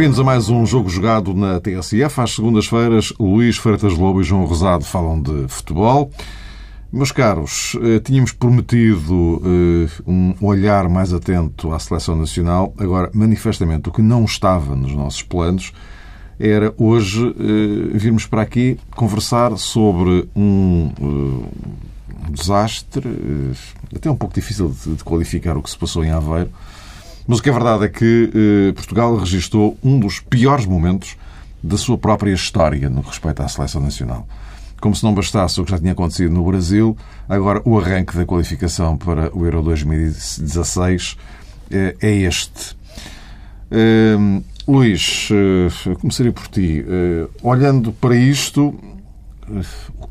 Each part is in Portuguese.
Bem-vindos a mais um jogo jogado na TSF. Às segundas-feiras, Luís Freitas Lobo e João Rosado falam de futebol. Meus caros, eh, tínhamos prometido eh, um olhar mais atento à seleção nacional. Agora, manifestamente, o que não estava nos nossos planos era hoje eh, virmos para aqui conversar sobre um, um desastre, até um pouco difícil de qualificar o que se passou em Aveiro, mas o que é verdade é que Portugal registrou um dos piores momentos da sua própria história no que respeita à seleção nacional. Como se não bastasse o que já tinha acontecido no Brasil, agora o arranque da qualificação para o Euro 2016 eh, é este. Uh, Luís, começaria por ti. Olhando para isto,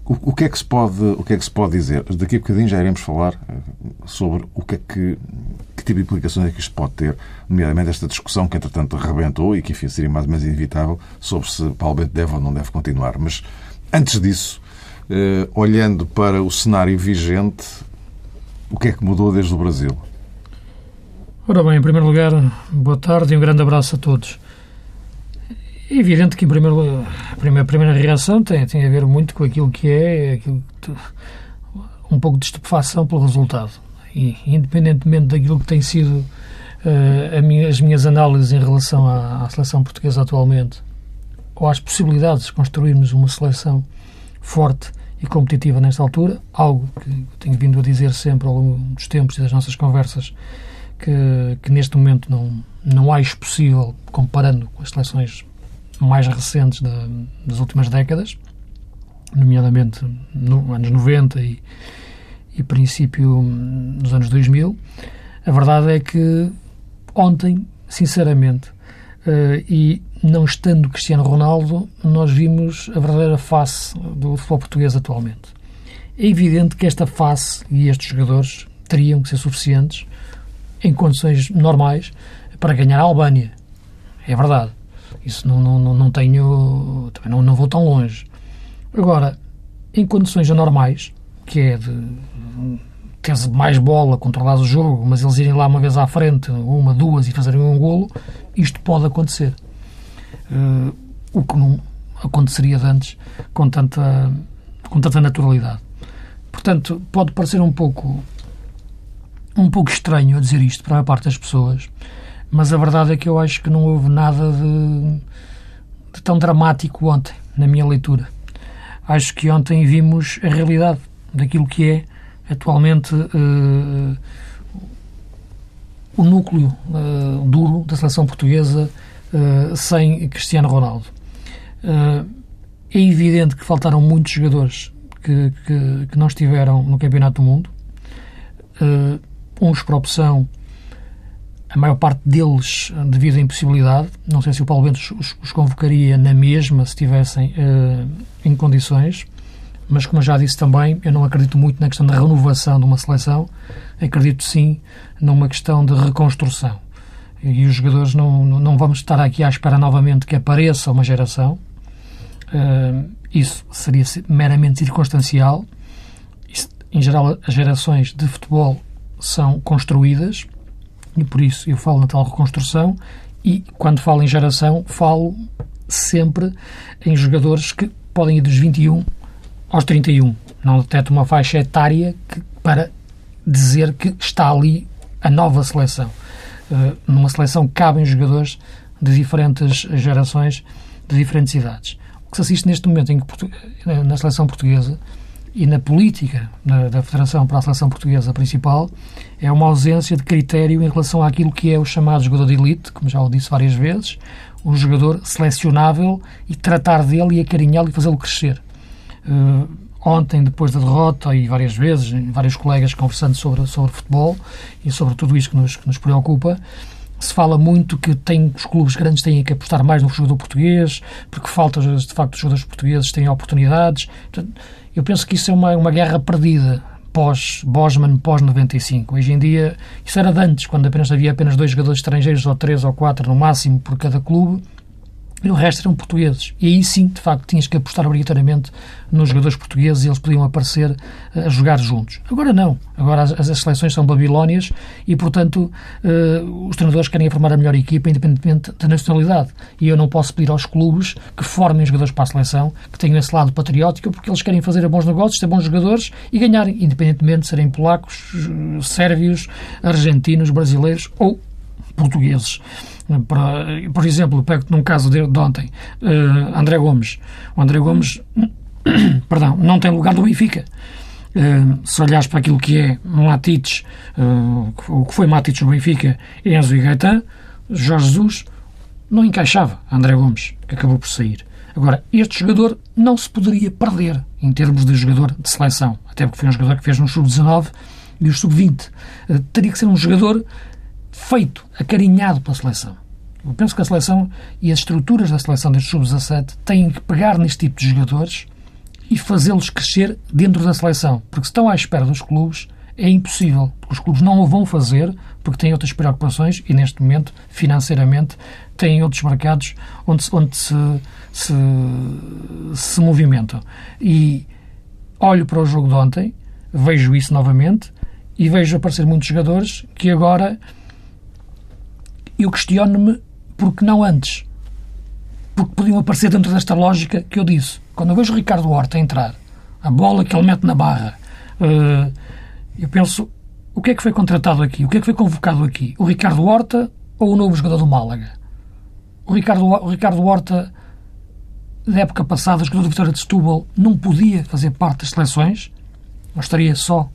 o, que é que se pode, o que é que se pode dizer? Daqui a bocadinho já iremos falar sobre o que é que, que tipo de implicações é que isto pode ter, nomeadamente esta discussão que entretanto arrebentou e que enfim seria mais ou menos inevitável sobre se Paulo Bento deve ou não deve continuar. Mas Antes disso, eh, olhando para o cenário vigente, o que é que mudou desde o Brasil? Ora bem, em primeiro lugar, boa tarde e um grande abraço a todos. É evidente que, primeiro, a primeira, a primeira reação tem, tem a ver muito com aquilo que é aquilo que, um pouco de estupefação pelo resultado. E, independentemente daquilo que tem sido uh, minha, as minhas análises em relação à, à seleção portuguesa atualmente, ou às possibilidades de construirmos uma seleção forte e competitiva nesta altura, algo que tenho vindo a dizer sempre ao longo dos tempos e das nossas conversas, que, que neste momento não, não acho possível, comparando com as seleções mais recentes da, das últimas décadas, nomeadamente nos anos 90 e, e princípio dos anos 2000, a verdade é que ontem, sinceramente, uh, e não estando Cristiano Ronaldo, nós vimos a verdadeira face do futebol português atualmente. É evidente que esta face e estes jogadores teriam que ser suficientes em condições normais para ganhar a Albânia. É verdade. Isso não, não, não tenho. Também não, não vou tão longe. Agora, em condições anormais, que é de ter mais bola, controlar o jogo, mas eles irem lá uma vez à frente, uma, duas e fazerem um golo, isto pode acontecer. Uh, o que não aconteceria antes com tanta, com tanta naturalidade. Portanto, pode parecer um pouco um pouco estranho a dizer isto para a maior parte das pessoas, mas a verdade é que eu acho que não houve nada de, de tão dramático ontem, na minha leitura. Acho que ontem vimos a realidade daquilo que é atualmente uh, o núcleo uh, duro da seleção portuguesa uh, sem Cristiano Ronaldo. é evidente que faltaram muitos jogadores que, que, que não estiveram no Campeonato do Mundo. uns por opção, a maior parte deles devido à impossibilidade. Não sei se o Paulo Bento os, os convocaria na mesma se estivessem em condições mas como já disse também, eu não acredito muito na questão da renovação de uma seleção, acredito sim numa questão de reconstrução. E os jogadores não, não vamos estar aqui à espera novamente que apareça uma geração. Uh, isso seria meramente circunstancial. Isso, em geral, as gerações de futebol são construídas e por isso eu falo na tal reconstrução. E quando falo em geração, falo sempre em jogadores que podem ir dos 21 aos 31. Não detecta uma faixa etária que, para dizer que está ali a nova seleção. Uh, numa seleção cabem jogadores de diferentes gerações, de diferentes idades. O que se assiste neste momento em que, eh, na seleção portuguesa e na política da, da Federação para a seleção portuguesa principal é uma ausência de critério em relação àquilo que é o chamado jogador de elite, como já o disse várias vezes, um jogador selecionável e tratar dele e acarinhá-lo e fazê-lo crescer. Uh, ontem, depois da derrota, e várias vezes, vários colegas conversando sobre, sobre futebol e sobre tudo isto que nos, que nos preocupa, se fala muito que tem, os clubes grandes têm que apostar mais no jogador português, porque falta, de facto, os jogadores portugueses têm oportunidades. Portanto, eu penso que isso é uma, uma guerra perdida pós-Bosman, pós-95. Hoje em dia, isso era de antes, quando apenas havia apenas dois jogadores estrangeiros, ou três ou quatro no máximo, por cada clube, e o resto eram portugueses. E aí sim, de facto, tinhas que apostar obrigatoriamente nos jogadores portugueses e eles podiam aparecer eh, a jogar juntos. Agora não. Agora as, as seleções são babilónias e, portanto, uh, os treinadores querem formar a melhor equipa, independentemente da nacionalidade. E eu não posso pedir aos clubes que formem jogadores para a seleção, que tenham esse lado patriótico, porque eles querem fazer bons negócios, ter bons jogadores e ganhar, independentemente de serem polacos, eh, sérvios, argentinos, brasileiros ou portugueses. Por exemplo, pego num caso de, de ontem, uh, André Gomes. O André Gomes, perdão, não tem lugar no Benfica. Uh, se olhares para aquilo que é Matites, uh, o que foi Matites no Benfica, Enzo e Gaetan, Jorge Jesus, não encaixava André Gomes, que acabou por sair. Agora, este jogador não se poderia perder em termos de jogador de seleção, até porque foi um jogador que fez no sub-19 e o sub-20. Uh, teria que ser um jogador feito, acarinhado pela seleção. Eu penso que a seleção e as estruturas da seleção deste sub-17 têm que pegar neste tipo de jogadores e fazê-los crescer dentro da seleção. Porque se estão à espera dos clubes, é impossível. Porque os clubes não o vão fazer porque têm outras preocupações e, neste momento, financeiramente, têm outros mercados onde, onde se, se, se movimentam. E olho para o jogo de ontem, vejo isso novamente e vejo aparecer muitos jogadores que agora eu questiono-me porque não antes. Porque podiam aparecer dentro desta lógica que eu disse. Quando eu vejo o Ricardo Horta entrar, a bola que ele mete na barra, uh, eu penso, o que é que foi contratado aqui? O que é que foi convocado aqui? O Ricardo Horta ou o novo jogador do Málaga? O Ricardo, o Ricardo Horta, da época passada, jogador do Vitória de Setúbal, não podia fazer parte das seleções? Ou estaria só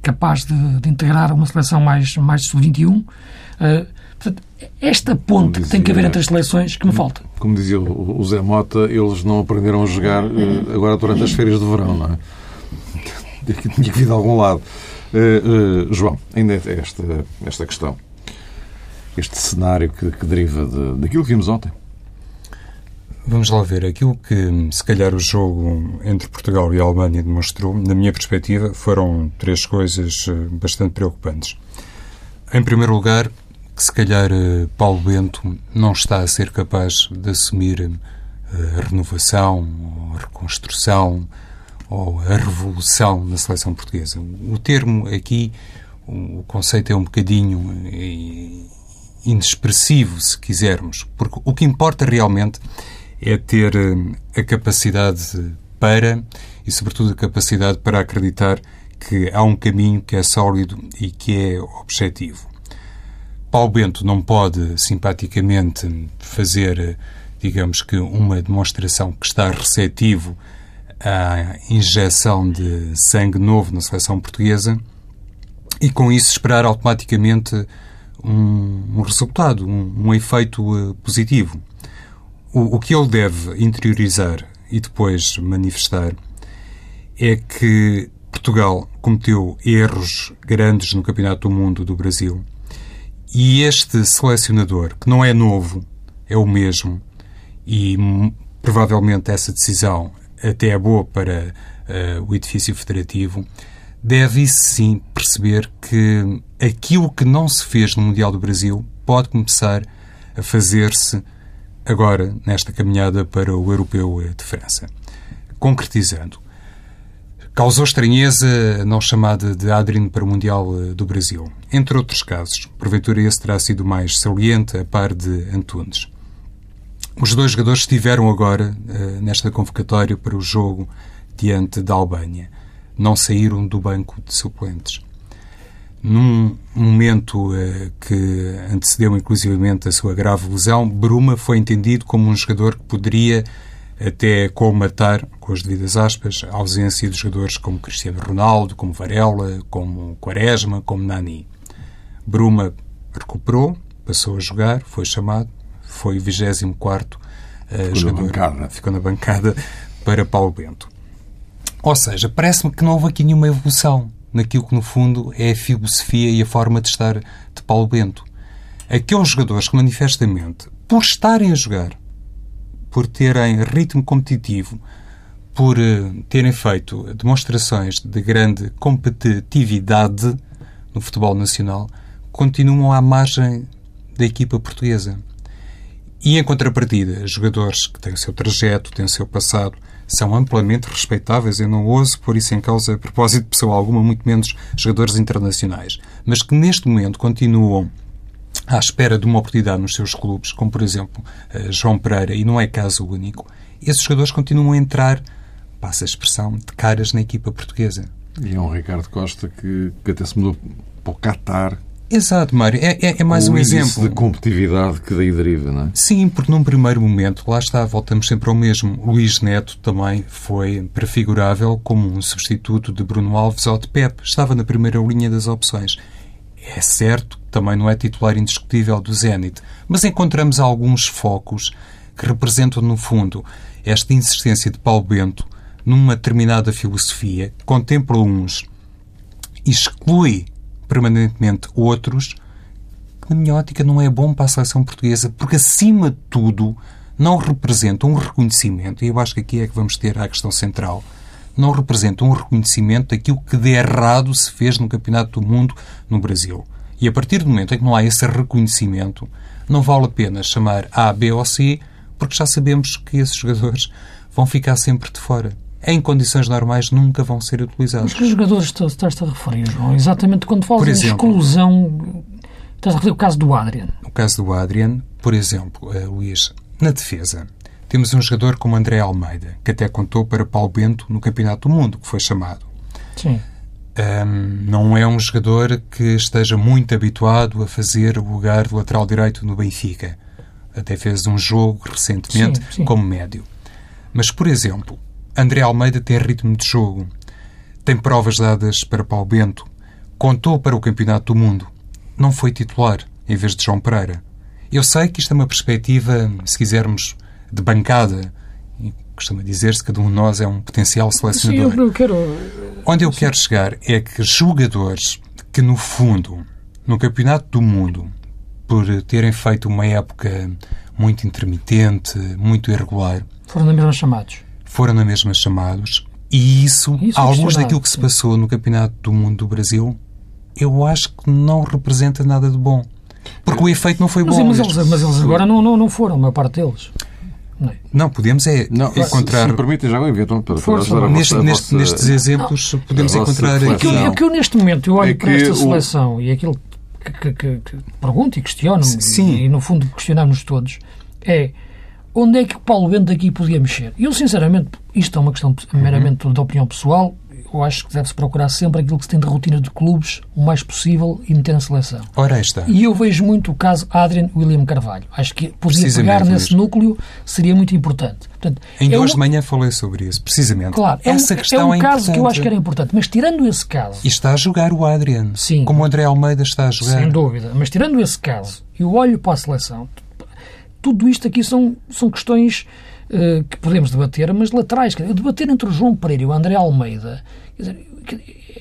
capaz de, de integrar uma seleção mais, mais sub-21? Uh, Portanto, esta ponte dizia, que tem que haver entre as seleções que me falta. Como dizia o Zé Mota, eles não aprenderam a jogar eh, agora durante as férias de verão, não é? Tinha que vir de algum lado. Uh, uh, João, ainda é esta, esta questão, este cenário que, que deriva de, daquilo que vimos ontem. Vamos lá ver. Aquilo que, se calhar, o jogo entre Portugal e a Alemanha demonstrou, na minha perspectiva, foram três coisas bastante preocupantes. Em primeiro lugar, que se calhar eh, Paulo Bento não está a ser capaz de assumir eh, a renovação, ou a reconstrução, ou a revolução na seleção portuguesa. O termo aqui, o conceito é um bocadinho eh, inexpressivo, se quisermos, porque o que importa realmente é ter a capacidade para e, sobretudo, a capacidade para acreditar que há um caminho que é sólido e que é objetivo. Paulo Bento não pode simpaticamente fazer, digamos que, uma demonstração que está receptivo à injeção de sangue novo na seleção portuguesa e, com isso, esperar automaticamente um, um resultado, um, um efeito uh, positivo. O, o que ele deve interiorizar e depois manifestar é que Portugal cometeu erros grandes no Campeonato do Mundo do Brasil e este selecionador, que não é novo, é o mesmo, e provavelmente essa decisão até é boa para uh, o edifício federativo, deve sim perceber que aquilo que não se fez no Mundial do Brasil pode começar a fazer-se agora nesta caminhada para o Europeu de França. Concretizando, Causou estranheza não chamada de Adrien para o Mundial eh, do Brasil. Entre outros casos, porventura esse terá sido mais saliente a par de Antunes. Os dois jogadores estiveram agora uh, nesta convocatória para o jogo diante da Albânia. Não saíram do banco de suplentes. Num momento uh, que antecedeu inclusivamente a sua grave lesão, Bruma foi entendido como um jogador que poderia até colmatar, com as devidas aspas, a ausência de jogadores como Cristiano Ronaldo, como Varela, como Quaresma, como Nani. Bruma recuperou, passou a jogar, foi chamado, foi o 24 uh, jogador. Na bancada. Ficou na bancada para Paulo Bento. Ou seja, parece-me que não houve aqui nenhuma evolução naquilo que, no fundo, é a filosofia e a forma de estar de Paulo Bento. Aqueles jogadores que, manifestamente, por estarem a jogar, por terem ritmo competitivo, por eh, terem feito demonstrações de grande competitividade no futebol nacional, continuam à margem da equipa portuguesa. E, em contrapartida, jogadores que têm o seu trajeto, têm o seu passado, são amplamente respeitáveis. Eu não ouso pôr isso em causa a propósito de pessoa alguma, muito menos jogadores internacionais. Mas que, neste momento, continuam à espera de uma oportunidade nos seus clubes, como, por exemplo, eh, João Pereira, e não é caso único, esses jogadores continuam a entrar, passa a expressão, de caras na equipa portuguesa. E é um Ricardo Costa que, que até se mudou para o Qatar Exato, Mário. É, é, é mais um exemplo. de competitividade que daí deriva, não é? Sim, porque num primeiro momento, lá está, voltamos sempre ao mesmo. Luís Neto também foi prefigurável como um substituto de Bruno Alves ou de Pep. Estava na primeira linha das opções. É certo também não é titular indiscutível do Zenit, mas encontramos alguns focos que representam, no fundo, esta insistência de Paulo Bento numa determinada filosofia, contempla uns, exclui permanentemente outros, que, na minha ótica, não é bom para a seleção portuguesa, porque, acima de tudo, não representa um reconhecimento, e eu acho que aqui é que vamos ter a questão central, não representa um reconhecimento daquilo que de errado se fez no Campeonato do Mundo no Brasil. E a partir do momento em que não há esse reconhecimento, não vale a pena chamar A, B ou C, porque já sabemos que esses jogadores vão ficar sempre de fora em condições normais, nunca vão ser utilizados. Mas que jogadores estás-te a referir, João? Exatamente quando falas exemplo, em exclusão, estás a referir o caso do Adrian. O caso do Adrian, por exemplo, uh, Luís, na defesa, temos um jogador como André Almeida, que até contou para Paulo Bento no Campeonato do Mundo, que foi chamado. Sim. Um, não é um jogador que esteja muito habituado a fazer o lugar de lateral direito no Benfica. Até fez um jogo recentemente sim, sim. como médio. Mas, por exemplo, André Almeida tem ritmo de jogo, tem provas dadas para Paulo Bento, contou para o Campeonato do Mundo, não foi titular em vez de João Pereira. Eu sei que isto é uma perspectiva, se quisermos, de bancada. E costuma dizer-se que cada um de nós é um potencial selecionador. Sim, eu quero... Onde eu quero chegar é que jogadores que, no fundo, no Campeonato do Mundo, por terem feito uma época muito intermitente, muito irregular... Foram na mesma chamados foram na mesma chamados e isso, isso alguns daquilo que se passou no Campeonato do Mundo do Brasil, eu acho que não representa nada de bom. Porque o efeito não foi mas, bom. Mas eles, mas eles agora não, não, não foram, a maior parte deles. Não, não podemos é não, encontrar. Se, se permitem, já então, para, para neste, vossa, neste, nestes exemplos, não. podemos encontrar. O que, eu, que eu, neste momento, eu olho é para esta seleção o... e aquilo que, que, que, que pergunto e questiono, Sim. e no fundo questionamos todos, é onde é que o Paulo Bento aqui podia mexer? Eu, sinceramente, isto é uma questão meramente uhum. de opinião pessoal, eu acho que deve-se procurar sempre aquilo que se tem de rotina de clubes o mais possível e meter na seleção. Ora, está. E eu vejo muito o caso Adrian William Carvalho. Acho que podia pegar nesse núcleo seria muito importante. Portanto, Ainda é hoje um... de manhã falei sobre isso, precisamente. Claro, Essa é um, questão é um é caso que eu acho que era importante. Mas tirando esse caso... E está a jogar o Adrian. Sim. Como o André Almeida está a jogar. Sem dúvida. Mas tirando esse caso, eu olho para a seleção, tudo isto aqui são, são questões uh, que podemos debater, mas laterais. Dizer, debater entre o João Pereira e o André Almeida. Dizer,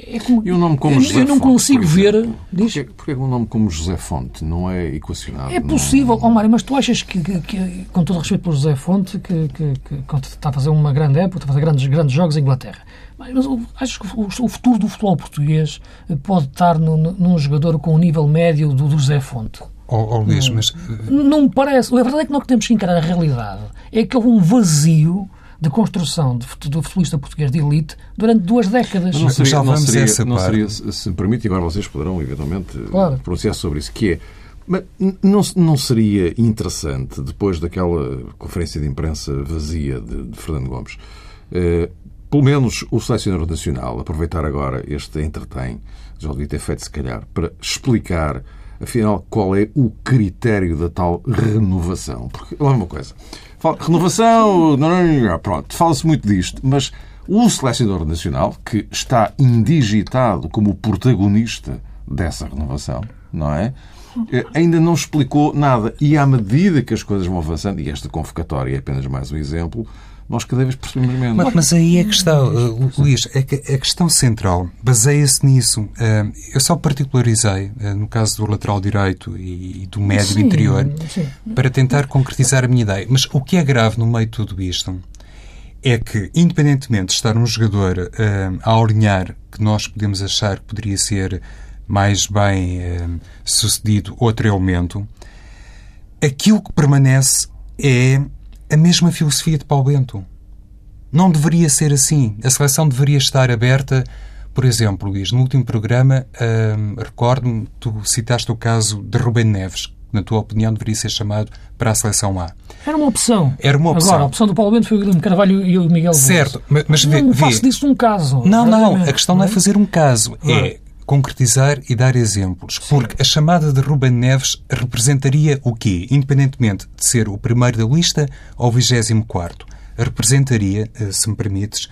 é como, e um nome como eu, José eu não Fonte, consigo ver. Diz, porquê, porquê um nome como José Fonte não é equacionado? É possível, não... oh, Mário, mas tu achas que, que, que, com todo respeito pelo José Fonte, que, que, que, está a fazer uma grande época, está a fazer grandes, grandes jogos em Inglaterra, mas, mas achas que o, o, futuro do futebol português pode estar no, num jogador com o nível médio do, do José Fonte? Oh, oh Luís, mas... Não me parece. A verdade é que nós temos que encarar a realidade. É que houve um vazio de construção do futebolista português de elite durante duas décadas. Mas não seria, já não seria, essa não seria, se me permite, agora vocês poderão eventualmente claro. pronunciar sobre isso, que é mas não, não seria interessante, depois daquela conferência de imprensa vazia de, de Fernando Gomes, eh, pelo menos o selecionador nacional aproveitar agora este entretém, já o devia ter feito se calhar, para explicar afinal, qual é o critério da tal renovação? Porque, lá uma coisa, fala, renovação, pronto, fala-se muito disto, mas o selecionador nacional, que está indigitado como protagonista dessa renovação, não é? Eh, ainda não explicou nada. E à medida que as coisas vão avançando, e esta convocatória é apenas mais um exemplo, nós cada vez percebemos menos. Mas, mas aí é que está, uh, Luís, é que a questão central baseia-se nisso. Uh, eu só particularizei, uh, no caso do lateral direito e do médio sim, interior, sim. para tentar concretizar a minha ideia. Mas o que é grave no meio de tudo isto é que, independentemente de estar um jogador uh, a alinhar que nós podemos achar que poderia ser mais bem uh, sucedido outro elemento, aquilo que permanece é a mesma filosofia de Paulo Bento. Não deveria ser assim. A seleção deveria estar aberta. Por exemplo, Luís, no último programa, hum, recordo-me, tu citaste o caso de Rubem Neves, que, na tua opinião, deveria ser chamado para a seleção A. Era uma opção. Era uma opção. Agora, a opção do Paulo Bento foi o Guilherme Carvalho e o Miguel Certo, mas, mas vê, não faço disso um caso. Não, não, a questão não é fazer um caso. É concretizar e dar exemplos. Porque a chamada de Ruben Neves representaria o quê? Independentemente de ser o primeiro da lista ou o vigésimo quarto. Representaria, eh, se me permites,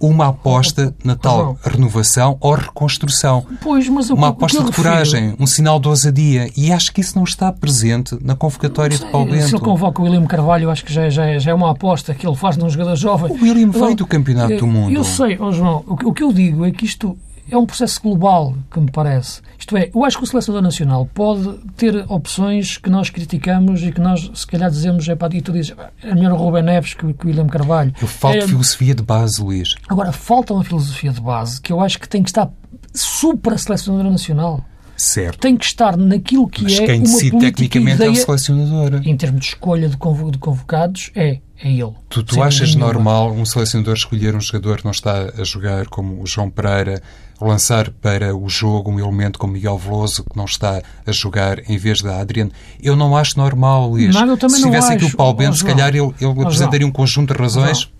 uma aposta na tal renovação ou reconstrução. Pois, mas uma aposta de coragem, um sinal de ousadia. E acho que isso não está presente na convocatória de Paulo Bento. Se ele convoca o William Carvalho, acho que já, já, já é uma aposta que ele faz num jogador jovem. O William veio do Campeonato do Mundo. Eu sei, oh João, o que eu digo é que isto é um processo global, que me parece. Isto é, eu acho que o selecionador nacional pode ter opções que nós criticamos e que nós, se calhar, dizemos, é para e tu dizes, é melhor o Rubem Neves que, que o William Carvalho. Eu falta é, filosofia de base, Luís. Agora, falta uma filosofia de base que eu acho que tem que estar supra-selecionador nacional. Certo. Tem que estar naquilo que Mas é quem decide tecnicamente ideia, é o selecionador. Em termos de escolha de convocados, é é ele. Tu, tu achas normal um selecionador escolher um jogador que não está a jogar como o João Pereira, lançar para o jogo um elemento como Miguel Veloso que não está a jogar em vez da Adriano? Eu não acho normal, Luís. Não, eu também se tivesse não aqui acho. o Paulo Bento, se calhar ele, ele apresentaria um conjunto de razões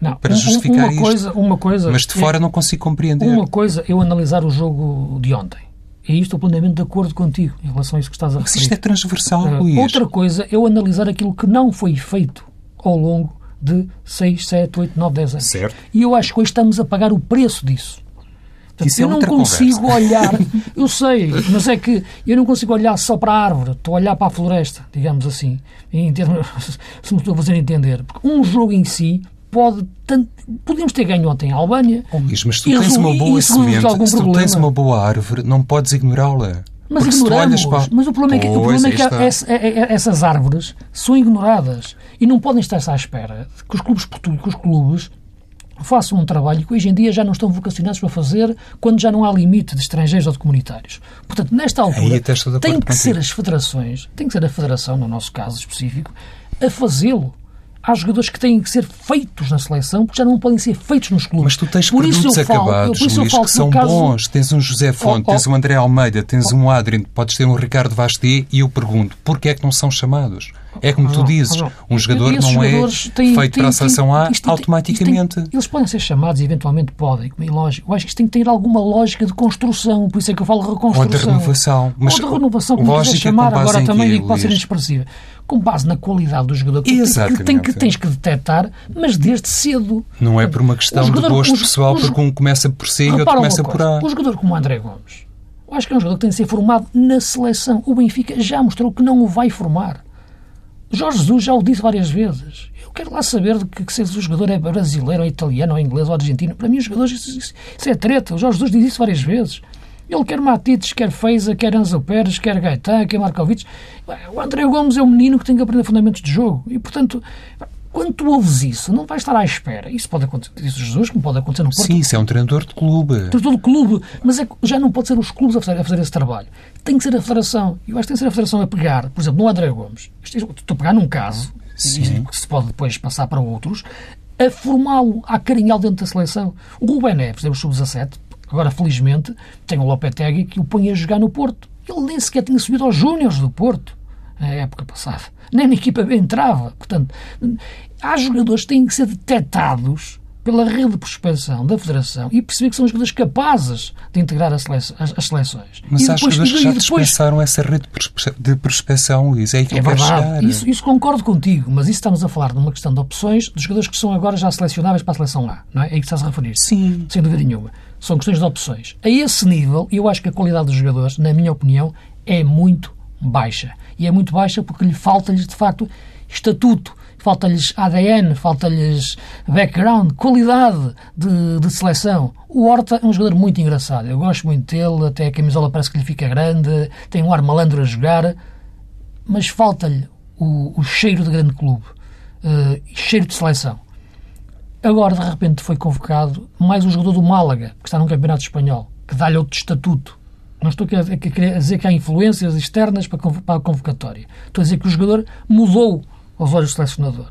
não. para justificar uma coisa, isto. Uma coisa, Mas de fora é, não consigo compreender. Uma coisa eu analisar o jogo de ontem. É isto o plenamente de acordo contigo em relação a isso que estás a referir. Mas isto é transversal, uh, Luís. Outra coisa, eu analisar aquilo que não foi feito ao longo de 6, 7, 8, 9, 10 anos. Certo. E eu acho que hoje estamos a pagar o preço disso. Portanto, Isso é eu não consigo conversa. olhar, eu sei, mas é que eu não consigo olhar só para a árvore, estou a olhar para a floresta, digamos assim, em termos, se me estou a fazer entender. Porque um jogo em si pode. Tanto, podemos ter ganho ontem a Albânia. Isso, mas se tu tens uma boa semente, se tu tens uma boa árvore, não podes ignorá-la. Mas ignoramos. Para... Mas o problema é que, o problema é que essa, é, é, essas árvores são ignoradas e não podem estar à espera que os clubes que os clubes façam um trabalho que hoje em dia já não estão vocacionados para fazer quando já não há limite de estrangeiros ou de comunitários. Portanto, nesta altura, tem que ser as federações, tem que ser a federação, no nosso caso específico, a fazê-lo há jogadores que têm que ser feitos na seleção porque já não podem ser feitos nos clubes. Mas tu tens por produtos acabados, falo, Luís, que são caso... bons. Tens um José Fonte, oh, oh, tens um André Almeida, tens oh, um Adrien, podes ter um Ricardo Vasti e eu pergunto, porquê é que não são chamados? É como tu dizes, um jogador não é têm, feito têm, para a seleção A isto, automaticamente. Tem, eles podem ser chamados e eventualmente podem, como é lógico. Eu acho que isto tem que ter alguma lógica de construção, por isso é que eu falo reconstrução. Ou de renovação. Mas Ou de renovação, como quiser chamar, agora também digo que pode ser inexpressiva com base na qualidade do jogador que, que, tem, que tens que detectar, mas desde cedo. Não é por uma questão jogador, de gosto pessoal, porque um começa por C e outro começa por A. Um jogador como o André Gomes, eu acho que é um jogador que tem de ser formado na seleção. O Benfica já mostrou que não o vai formar. Jorge Jesus já o disse várias vezes. Eu quero lá saber de que, que se o jogador é brasileiro, ou italiano, ou inglês, ou argentino. Para mim, os jogadores, isso, isso, isso é treta. O Jorge Jesus diz isso várias vezes. Ele quer Matites, quer Feiza, quer Anzo Pérez, quer Gaetan, quer Markovic. O André Gomes é um menino que tem que aprender fundamentos de jogo. E, portanto, quando tu ouves isso, não vais estar à espera. Isso pode acontecer, disse Jesus, como pode acontecer no Porto. Sim, isso é um treinador de clube. Treinador de clube. Mas é, já não pode ser os clubes a fazer, a fazer esse trabalho. Tem que ser a Federação. E eu acho que tem que ser a Federação a pegar, por exemplo, no André Gomes. Estou a pegar num caso, Sim. que se pode depois passar para outros, a formá-lo, a acarinhá-lo dentro da seleção. O Rubén Neves, o sub-17, Agora, felizmente, tem o Lopetegui que o põe a jogar no Porto. Ele nem sequer tinha subido aos Júniores do Porto, na época passada. Nem na equipa B entrava. Portanto, há jogadores que têm que ser detectados pela rede de prospecção da Federação e perceber que são jogadores capazes de integrar as, seleções. As seleções. Mas há depois, jogadores que já depois... dispensaram essa rede de prospecção, Luís. É aí que é verdade. Isso, isso, concordo contigo, mas isso estamos a falar de uma questão de opções dos jogadores que são agora já selecionáveis para a seleção A. Não é? É aí que estás a referir. Sim. Sem dúvida nenhuma. São questões de opções. A esse nível, eu acho que a qualidade dos jogadores, na minha opinião, é muito baixa. E é muito baixa porque lhe falta-lhes, de facto, estatuto falta-lhes ADN, falta-lhes background, qualidade de, de, seleção. O Horta é um jogador muito engraçado. Eu gosto muito dele, até a camisola parece que lhe fica grande, tem um ar malandro a jogar, mas falta-lhe o, o, cheiro de grande clube, uh, cheiro de seleção. Agora, de repente, foi convocado mais um jogador do Málaga, que está num campeonato espanhol, que dá-lhe outro estatuto Não estou a dizer que há influências externas para a convocatória. Estou a dizer que o jogador mudou aos olhos do selecionador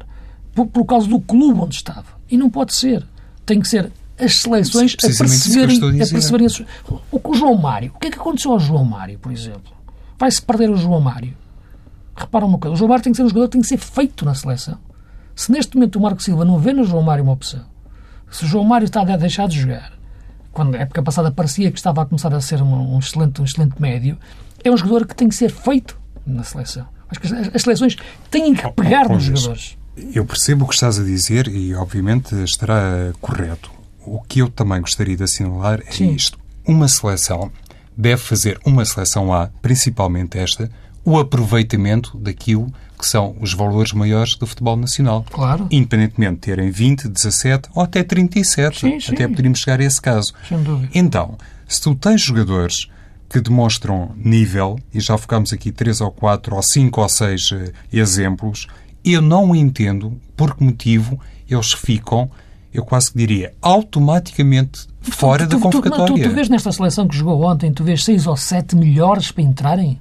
por, por causa do clube onde estava. E não pode ser. Tem que ser as seleções a perceberem, a, a perceberem o, o João Mário. O que é que aconteceu ao João Mário, por exemplo? Vai-se perder o João Mário. Repara uma coisa, o João Mário tem que ser um jogador que tem que ser feito na seleção. Se neste momento o Marco Silva não vê no João Mário uma opção, se o João Mário está a deixar de jogar, quando época passada parecia que estava a começar a ser um, um excelente, um excelente médio, é um jogador que tem que ser feito na seleção. Acho que as, as seleções têm que pegar nos jogadores. Eu percebo o que estás a dizer e, obviamente, estará correto. O que eu também gostaria de assinalar é Sim. isto. Uma seleção deve fazer, uma seleção A, principalmente esta, o aproveitamento daquilo que são os valores maiores do futebol nacional. Claro. Independentemente de terem 20, 17 ou até 37. Sim, sim. Até poderíamos chegar a esse caso. Sem dúvida. Então, se tu tens jogadores que demonstram nível, e já focamos aqui três ou quatro ou cinco ou seis uh, exemplos, eu não entendo por que motivo eles ficam, eu quase que diria, automaticamente fora tu, tu, da convocatória. Tu, tu, tu vês nesta seleção que jogou ontem, tu vês seis ou sete melhores para entrarem?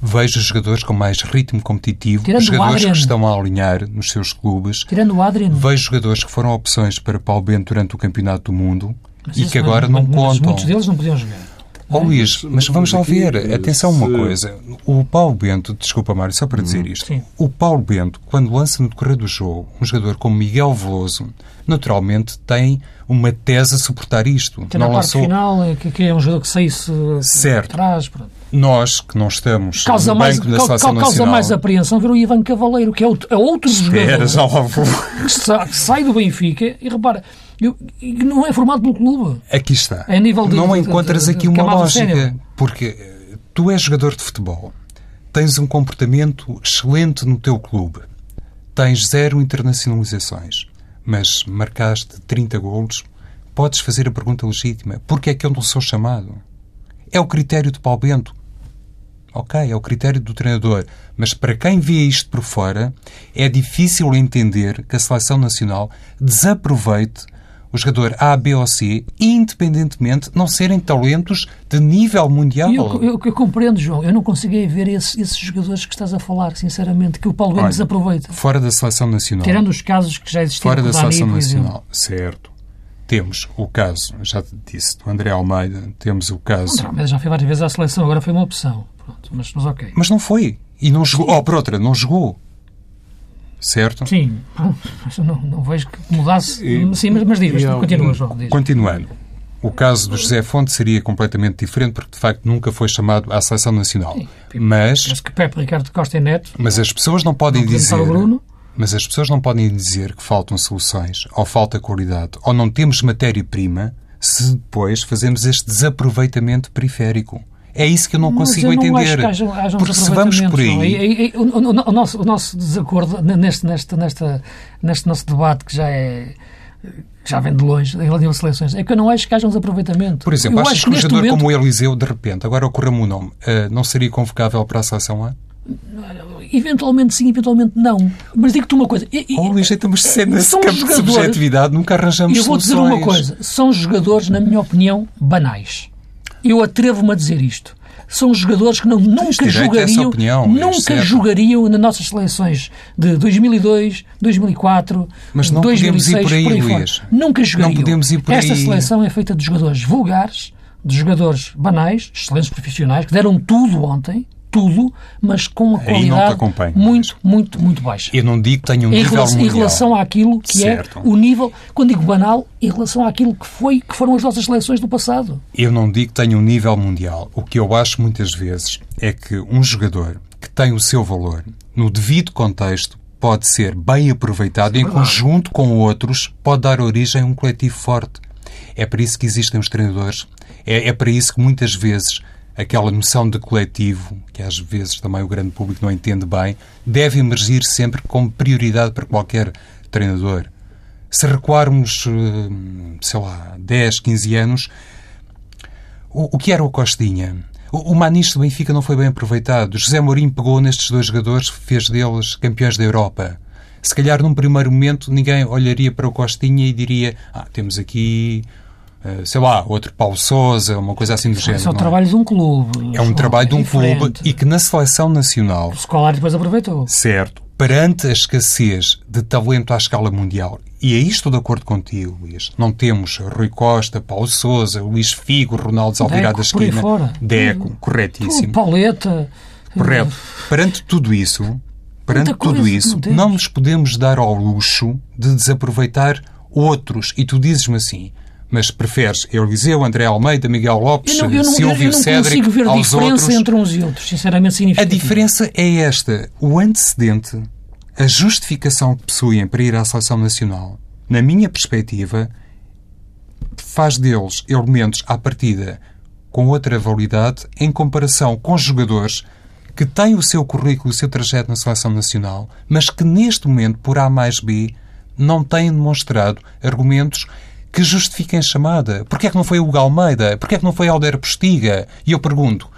Vejo jogadores com mais ritmo competitivo, Tirando jogadores que estão a alinhar nos seus clubes. Tirando o Adriano. Vejo jogadores que foram opções para Paulo Bento durante o Campeonato do Mundo mas e que agora não, não contam. Muitos deles não podiam jogar. Oh, Luís, mas vamos lá ver. Atenção uma coisa. O Paulo Bento, desculpa Mário, só para dizer hum, isto. Sim. O Paulo Bento, quando lança no decorrer do jogo um jogador como Miguel Veloso, naturalmente tem uma tese a suportar isto. Tem não na lançou... final, é que, é um jogador que sai-se certo. atrás. Nós, que não estamos causa no mais, banco da Seleção Causa Nacional... mais apreensão ver o Ivan Cavaleiro, que é outro, é outro Espera, jogador que sai do Benfica e repara, eu, não é formado pelo clube. Aqui está. É nível de, não de, encontras de, aqui uma lógica, porque eh, tu és jogador de futebol, tens um comportamento excelente no teu clube, tens zero internacionalizações, mas marcaste 30 golos, podes fazer a pergunta legítima: porquê é que eu não sou chamado? É o critério de Paulo Bento. Ok, é o critério do treinador. Mas para quem vê isto por fora, é difícil entender que a seleção nacional desaproveite o jogador A, B ou C, independentemente não serem talentos de nível mundial. Eu, eu, eu compreendo, João. Eu não consegui ver esse, esses jogadores que estás a falar, sinceramente, que o Paulo Bento desaproveita. Fora da seleção nacional. Tirando os casos que já existiam. Fora da seleção nacional, certo. Temos o caso, já te disse, do André Almeida, temos o caso... Não, mas já foi várias vezes à seleção, agora foi uma opção. Pronto, mas, mas ok. Mas não foi. E não jogou. Oh, por outra, não jogou. Certo? Sim. Não, não vejo que mudasse. E, Sim, mas, mas diz, continua, João. Diz. Continuando. O caso do José Fonte seria completamente diferente porque, de facto, nunca foi chamado à seleção nacional. Sim, mas... Mas que Pepe Ricardo Costa e Neto... Mas as pessoas não podem não dizer... Mas as pessoas não podem dizer que faltam soluções, ou falta qualidade, ou não temos matéria-prima, se depois fazemos este desaproveitamento periférico. É isso que eu não Mas consigo eu não entender. Acho que haja, Porque se vamos por aí. o, o, o, nosso, o nosso desacordo neste, neste, nesta, neste nosso debate, que já é já vem de longe em relação às seleções, é que eu não acho que haja um desaproveitamento. Por exemplo, eu achas que um jogador momento... como o Eliseu, de repente, agora ocorre-me o nome, uh, não seria convocável para a seleção A? Eventualmente sim, eventualmente não. Mas digo-te uma coisa. E, oh, Luís, estamos sempre nesse campo de subjetividade, nunca arranjamos Eu vou soluções. dizer uma coisa. São jogadores, na minha opinião, banais. Eu atrevo-me a dizer isto. São jogadores que não, nunca jogariam, opinião, nunca é jogariam nas nossas seleções de 2002, 2004, Mas não 2006, podemos ir por aí, por aí Luís. Nunca jogariam. Não podemos ir por Esta aí. seleção é feita de jogadores vulgares, de jogadores banais, excelentes profissionais, que deram tudo ontem, tudo, mas com uma qualidade muito, muito, muito baixa. Eu não digo que tenha um em nível relação, mundial. Em relação àquilo que certo. é o nível, quando digo banal, em relação àquilo que foi, que foram as nossas seleções do passado. Eu não digo que tenha um nível mundial. O que eu acho muitas vezes é que um jogador que tem o seu valor, no devido contexto, pode ser bem aproveitado em conjunto com outros, pode dar origem a um coletivo forte. É para isso que existem os treinadores. É, é para isso que muitas vezes aquela noção de coletivo, que às vezes também o grande público não entende bem, deve emergir sempre como prioridade para qualquer treinador. Se recuarmos, eh, sei lá, 10, 15 anos, o, que era o Costinha? O, o Manis do Benfica não foi bem aproveitado. José Mourinho pegou nestes dois jogadores, fez deles campeões da Europa. Se calhar, num primeiro momento, ninguém olharia para o Costinha e diria: Ah, temos aqui sei lá, outro Paulo Sousa, uma coisa assim do género. Isso é o trabalho de um clube. É um trabalho de um clube e que na seleção nacional. O escolar depois aproveitou. Certo. Perante a escassez de talento à escala mundial, e aí estou de acordo contigo, Luís, não temos Rui Costa, Paulo Sousa, Luís Figo, Ronaldo Alvirado da esquina. Deco, corretíssimo. Pauleta. Correto. Perante tudo isso, perante tudo isso, não, não nos podemos dar ao luxo de desaproveitar outros. E tu dizes-me assim, mas preferes Eliseu, André Almeida, Miguel Lopes, eu não, eu não, Silvio eu não Cédric, ver aos diferença entre uns e outros, sinceramente significativa. A diferença é esta. O antecedente, a justificação que possuem para ir à seleção nacional, na minha perspectiva, faz deles elementos à partida com outra validade em comparação com jogadores que têm o seu currículo o seu trajeto na seleção nacional, mas que neste momento, por A mais B, não têm demonstrado argumentos que justifiquem a chamada. Porquê é que não foi o Hugo Almeida? Porquê é que não foi Alder Postiga? E eu pergunto,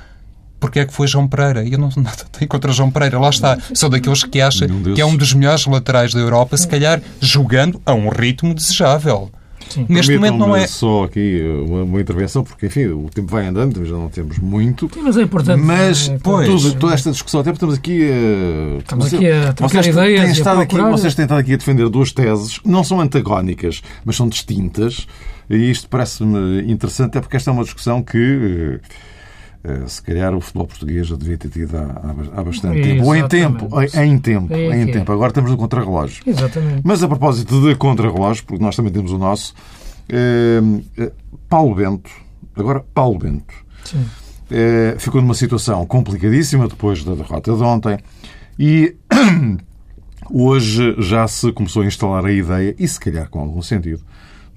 porquê é que foi João Pereira? E eu não nada tenho contra João Pereira, lá está. Sou daqueles que acha que é um dos melhores laterais da Europa, se calhar jogando a um ritmo desejável. Sim. Neste momento não é. só aqui uma, uma, intervenção, porque enfim, o tempo vai andando, já não temos muito. Sim, mas é importante. Mas é, pois, toda, toda esta discussão, até porque estamos aqui a. Estamos aqui a trocar vocês ideias. Têm estado aqui, vocês têm estado aqui a defender duas teses, não são antagónicas, mas são distintas. E isto parece-me interessante, é porque esta é uma discussão que eh, se calhar o futebol português já devia ter tido há, há bastante tempo. Ou em tempo, em, tempo, é em tempo. Agora estamos no contrarrelógio. Exatamente. Mas a propósito de contrarrelógio, porque nós também temos o nosso, eh, eh, Paulo Bento, agora Paulo Bento, eh, ficou numa situação complicadíssima depois da derrota de ontem e hoje já se começou a instalar a ideia, e se calhar com algum sentido,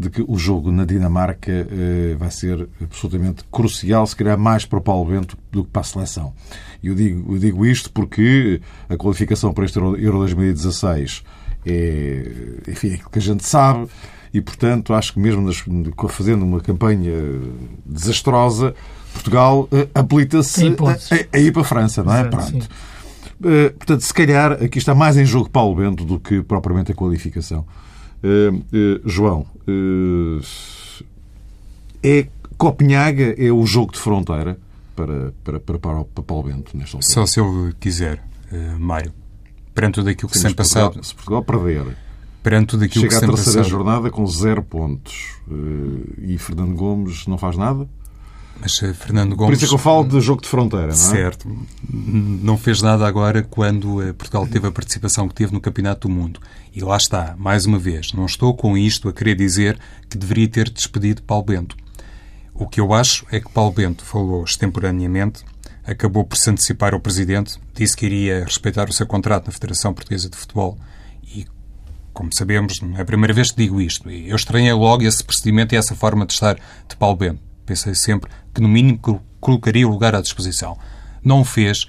de que o jogo na Dinamarca eh, vai ser absolutamente crucial, se calhar mais para o Paulo Bento do que para a seleção. E eu digo, eu digo isto porque a qualificação para este Euro 2016 é, enfim, é aquilo que a gente sabe e, portanto, acho que mesmo nas, fazendo uma campanha desastrosa, Portugal uh, habilita-se a, a, ir para a França, não é? Exato, Pronto. Uh, portanto, se calhar aqui está mais em jogo Paulo Bento do que propriamente a qualificação. Uh, João, é Copenhaga é o jogo de fronteira para, para, para, para, para Paulo Bento nesta altura? Só se ele quiser, Mário. Perante tudo aquilo que se tem passado. Se Portugal perder, perante tudo aquilo Chega que se tem passado. Chega à terceira jornada com zero pontos e Fernando Gomes não faz nada? Mas Fernando Gomes. Por isso é que eu falo de jogo de fronteira, não é? Certo. Não fez nada agora quando eh, Portugal teve a participação que teve no Campeonato do Mundo. E lá está, mais uma vez, não estou com isto a querer dizer que deveria ter despedido Paulo Bento. O que eu acho é que Paulo Bento falou extemporaneamente, acabou por se antecipar ao Presidente, disse que iria respeitar o seu contrato na Federação Portuguesa de Futebol e, como sabemos, é a primeira vez que digo isto. Eu estranhei logo esse procedimento e essa forma de estar de Paulo Bento. Pensei sempre que, no mínimo, colocaria o lugar à disposição. Não o fez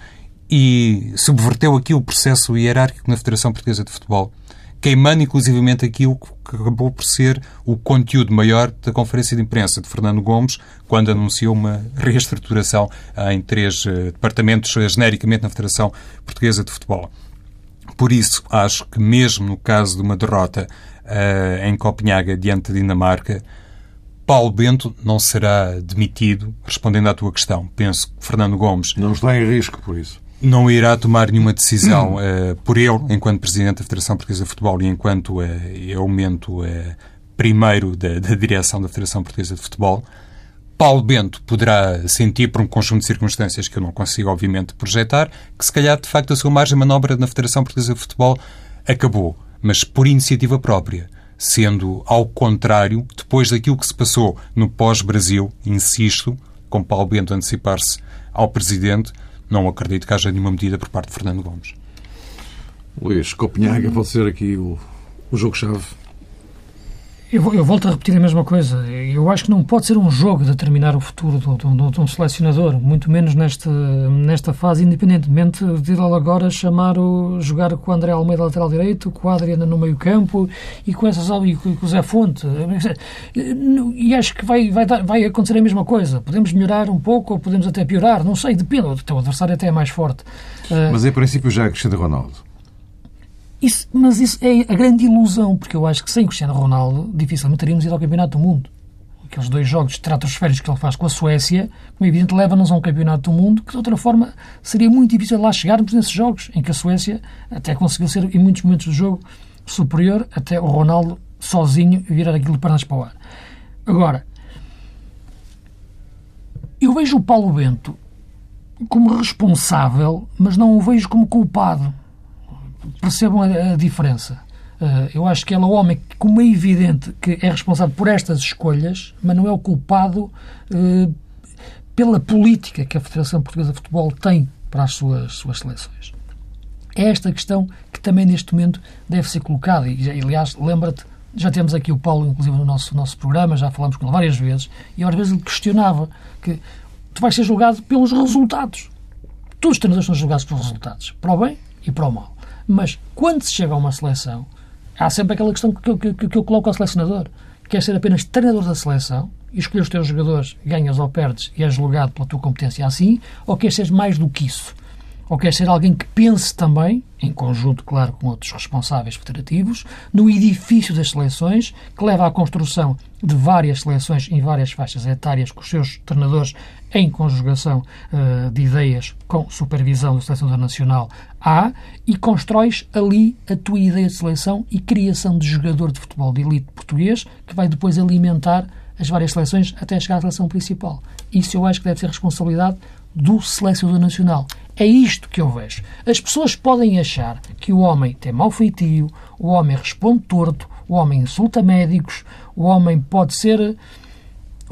e subverteu aqui o processo hierárquico na Federação Portuguesa de Futebol, queimando inclusivamente aquilo que acabou por ser o conteúdo maior da conferência de imprensa de Fernando Gomes, quando anunciou uma reestruturação em três eh, departamentos eh, genericamente na Federação Portuguesa de Futebol. Por isso, acho que mesmo no caso de uma derrota uh, em Copenhaga diante da Dinamarca, Paulo Bento não será demitido, respondendo à tua questão. Penso que Fernando Gomes. Não está em risco por isso. Não irá tomar nenhuma decisão uh, por ele, enquanto Presidente da Federação Portuguesa de Futebol e enquanto uh, aumento uh, primeiro da, da direção da Federação Portuguesa de Futebol. Paulo Bento poderá sentir, por um conjunto de circunstâncias que eu não consigo, obviamente, projetar, que se calhar, de facto, a sua margem de manobra na Federação Portuguesa de Futebol acabou, mas por iniciativa própria sendo ao contrário, depois daquilo que se passou no pós-Brasil, insisto, com Paulo Bento antecipar-se ao Presidente, não acredito que haja nenhuma medida por parte de Fernando Gomes. Luís, Copenhaga pode ser aqui o, o jogo-chave eu, eu, volto a repetir a mesma coisa. Eu acho que não pode ser um jogo determinar o futuro de, de, de um selecionador, muito menos nesta, nesta fase, independentemente de ele agora chamar o, jogar com o André Almeida lateral direito, com o Adriana no meio campo e com, essas, e com o Zé Fonte. E acho que vai, vai, vai acontecer a mesma coisa. Podemos melhorar um pouco ou podemos até piorar, não sei, depende. O teu adversário até é mais forte. Mas em princípio já é Cristiano Ronaldo. Isso, mas isso é a grande ilusão, porque eu acho que sem Cristiano Ronaldo dificilmente teríamos ido ao Campeonato do Mundo. aqueles dois jogos estratosféricos que ele faz com a Suécia, como é evidente, leva-nos a um campeonato do mundo que, de outra forma, seria muito difícil lá chegarmos nesses jogos, em que a Suécia até conseguiu ser, em muitos momentos do jogo, superior, até o Ronaldo sozinho virar aquilo de pernas para o ar. Agora, eu vejo o Paulo Bento como responsável, mas não o vejo como culpado. Percebam a, a diferença. Uh, eu acho que ele é o homem, como é evidente, que é responsável por estas escolhas, mas não é o culpado uh, pela política que a Federação Portuguesa de Futebol tem para as suas, suas seleções. É esta questão que também neste momento deve ser colocada. E, aliás, lembra-te, já temos aqui o Paulo, inclusive, no nosso, nosso programa, já falamos com ele várias vezes, e às vezes ele questionava que tu vais ser julgado pelos resultados. Todos os treinadores são julgados pelos resultados, para o bem e para o mal. Mas quando se chega a uma seleção, há sempre aquela questão que eu, que, que eu coloco ao selecionador. Quer ser apenas treinador da seleção e escolher os teus jogadores, ganhas ou perdes e és julgado pela tua competência assim, ou quer ser mais do que isso? ou quer ser alguém que pense também, em conjunto, claro, com outros responsáveis federativos, no edifício das seleções, que leva à construção de várias seleções em várias faixas etárias, com os seus treinadores em conjugação uh, de ideias com supervisão do selecionador nacional A, e constróis ali a tua ideia de seleção e criação de jogador de futebol de elite português, que vai depois alimentar as várias seleções até chegar à seleção principal. Isso eu acho que deve ser responsabilidade do selecionador nacional. É isto que eu vejo. As pessoas podem achar que o homem tem mau feitio, o homem responde torto, o homem insulta médicos, o homem pode ser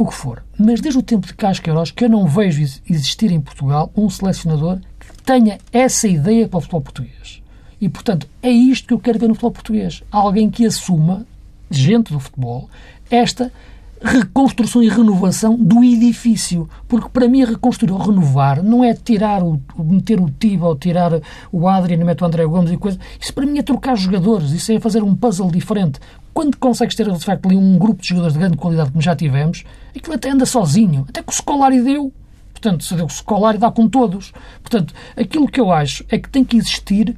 o que for. Mas desde o tempo de Casqueiros que eu não vejo existir em Portugal um selecionador que tenha essa ideia para o futebol português. E, portanto, é isto que eu quero ver no futebol português. Alguém que assuma, gente do futebol, esta reconstrução e renovação do edifício. Porque para mim reconstruir ou renovar não é tirar o, meter o Tiba ou tirar o Adriano e meter o André Gomes e coisa. Isso para mim é trocar jogadores, isso é fazer um puzzle diferente. Quando consegues ter, de facto, ali um grupo de jogadores de grande qualidade, como já tivemos, aquilo até anda sozinho. Até que o Scolari deu. Portanto, se deu o Scolari, dá com todos. Portanto, aquilo que eu acho é que tem que existir,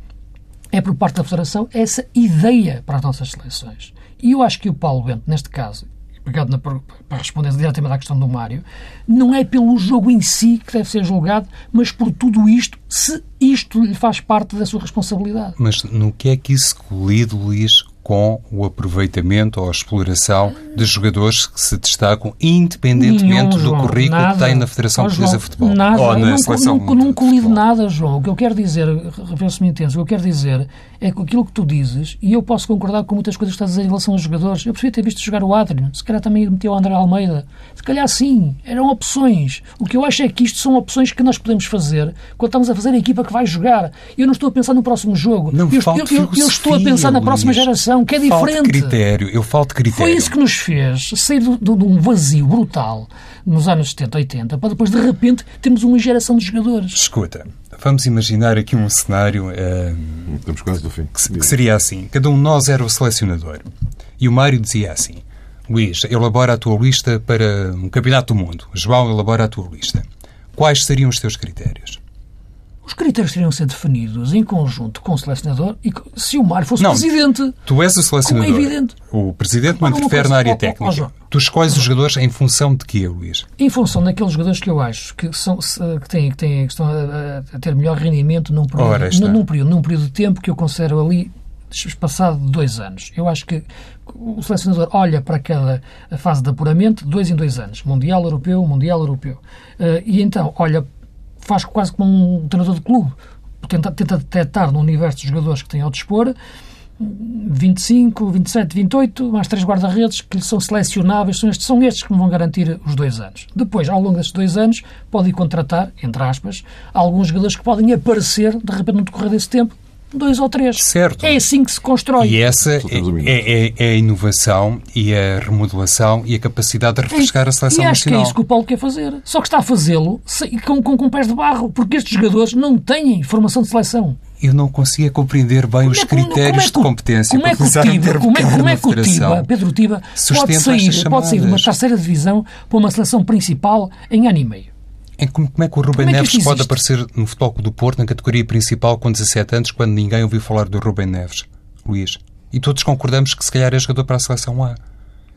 é por parte da Federação, essa ideia para as nossas seleções. E eu acho que o Paulo Bento, neste caso, pegado na, para responder diretamente à questão do Mário, não é pelo jogo em si que deve ser julgado, mas por tudo isto, se isto lhe faz parte da sua responsabilidade. Mas no que é que isso colide, Luís, com o aproveitamento ou a exploração de jogadores que se destacam independentemente Nenhum, do João, currículo nada. que têm na Federação oh, Portuguesa de Futebol nada. ou na não, Seleção Não, não colide nada, João. O que eu quero dizer, ver-se me entende, o que eu quero dizer é que aquilo que tu dizes, e eu posso concordar com muitas coisas que estás a dizer em relação aos jogadores, eu preferia ter visto jogar o Adriano, se calhar também meteu o André Almeida, se calhar sim, eram opções. O que eu acho é que isto são opções que nós podemos fazer quando estamos a fazer a equipa que vai jogar. Eu não estou a pensar no próximo jogo. Não, eu, eu, eu, eu estou a pensar na próxima geração que é diferente. critério, eu falto critério. Foi isso que nos fez sair de, de, de um vazio brutal nos anos 70, 80, para depois, de repente, termos uma geração de jogadores. Escuta, vamos imaginar aqui um cenário. Uh, Estamos quase do fim. Que, que, seria assim: cada um de nós era o selecionador. E o Mário dizia assim: Luís, elabora a tua lista para um campeonato do mundo. João, elabora a tua lista. Quais seriam os teus critérios? Os critérios teriam de ser definidos em conjunto com o selecionador e se o Mário fosse não, presidente. Tu és o selecionador. Como é evidente. O presidente não interfere na área técnica. tu escolhes os jogadores em função de quê, Luís? Em função daqueles jogadores que eu acho que, são, que, têm, que, têm, que estão a, a, ter melhor rendimento num período, num, num, período, num período de tempo que eu considero ali passado dois anos. Eu acho que o selecionador olha para cada fase de apuramento dois em dois anos. Mundial Europeu, Mundial Europeu. Uh, e então olha faz quase como um treinador de clube. Tenta, tenta detectar no universo de jogadores que tem ao dispor 25, 27, 28, mais três guarda-redes que são selecionáveis, são estes, são estes que me vão garantir os dois anos. Depois, ao longo destes dois anos, pode contratar, entre aspas, alguns jogadores que podem aparecer, de repente, no decorrer desse tempo, dois ou três. Certo. É assim que se constrói. E essa é, é, é, a inovação e a remodelação e a capacidade de refrescar é, a seleção e acho nacional. que é isso que o Paulo quer fazer. Só que está a fazê-lo com, com, com pés de barro, porque estes jogadores não têm formação de seleção eu não conseguia compreender bem como os é, critérios é de competência como é que o Tiba, como é, como é que o Tiba, Pedro Tiba, pode sair, pode sair de uma terceira divisão para uma seleção principal em ano e meio? É como, como é que o Rubem é Neves pode aparecer no Futebol do Porto, na categoria principal, com 17 anos, quando ninguém ouviu falar do Rubem Neves, Luís? E todos concordamos que se calhar é jogador para a seleção A.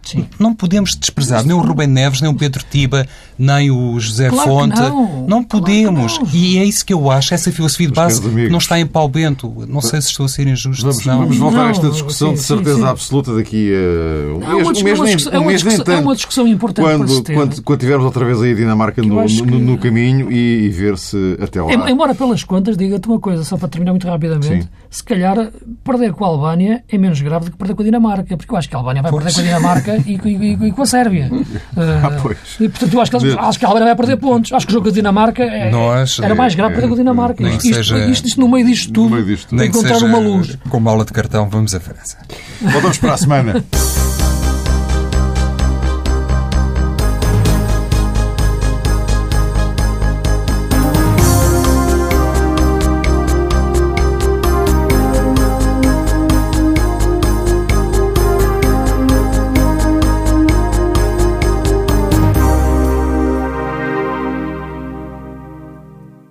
Sim. Não podemos desprezar nem o Rubem Neves, nem o Pedro Tiba, nem o José Claro Fonte. não. podemos. Claro não. E é isso que eu acho, essa filosofia de base amigos. não está em Paulo Bento. Não sei se estou a ser injusto, Vamos, não. vamos voltar a Não, esta discussão sim, de certeza sim. absoluta daqui a um É mês, um mês uma nem, discussão- um é uma mês nem discussão- é tanto. uma discussão importante quando, quando, quando tivermos outra vez aí a Dinamarca no, no, que- no caminho e, e ver se até lá. Em- Embora pelas contas, diga-te uma coisa, só para terminar muito rapidamente, Sim. se calhar perder com a Albânia é menos grave do que perder com a Dinamarca, porque eu acho que a Albânia vai perder com a Dinamarca e, e- e- e com a Sérvia. Ah, pois. E, portanto, eu acho que, eles- acho que a Albânia vai perder pontos. Acho que o jogo com a Dinamarca é- Não acho- era mais grave é- perder com a Dinamarca. Isto, que isto, seja- isto- isto no meio disto tudo, meio disto tudo. Nem que encontrar seja uma luz. com uma aula de cartão, vamos à França. Voltamos para a semana.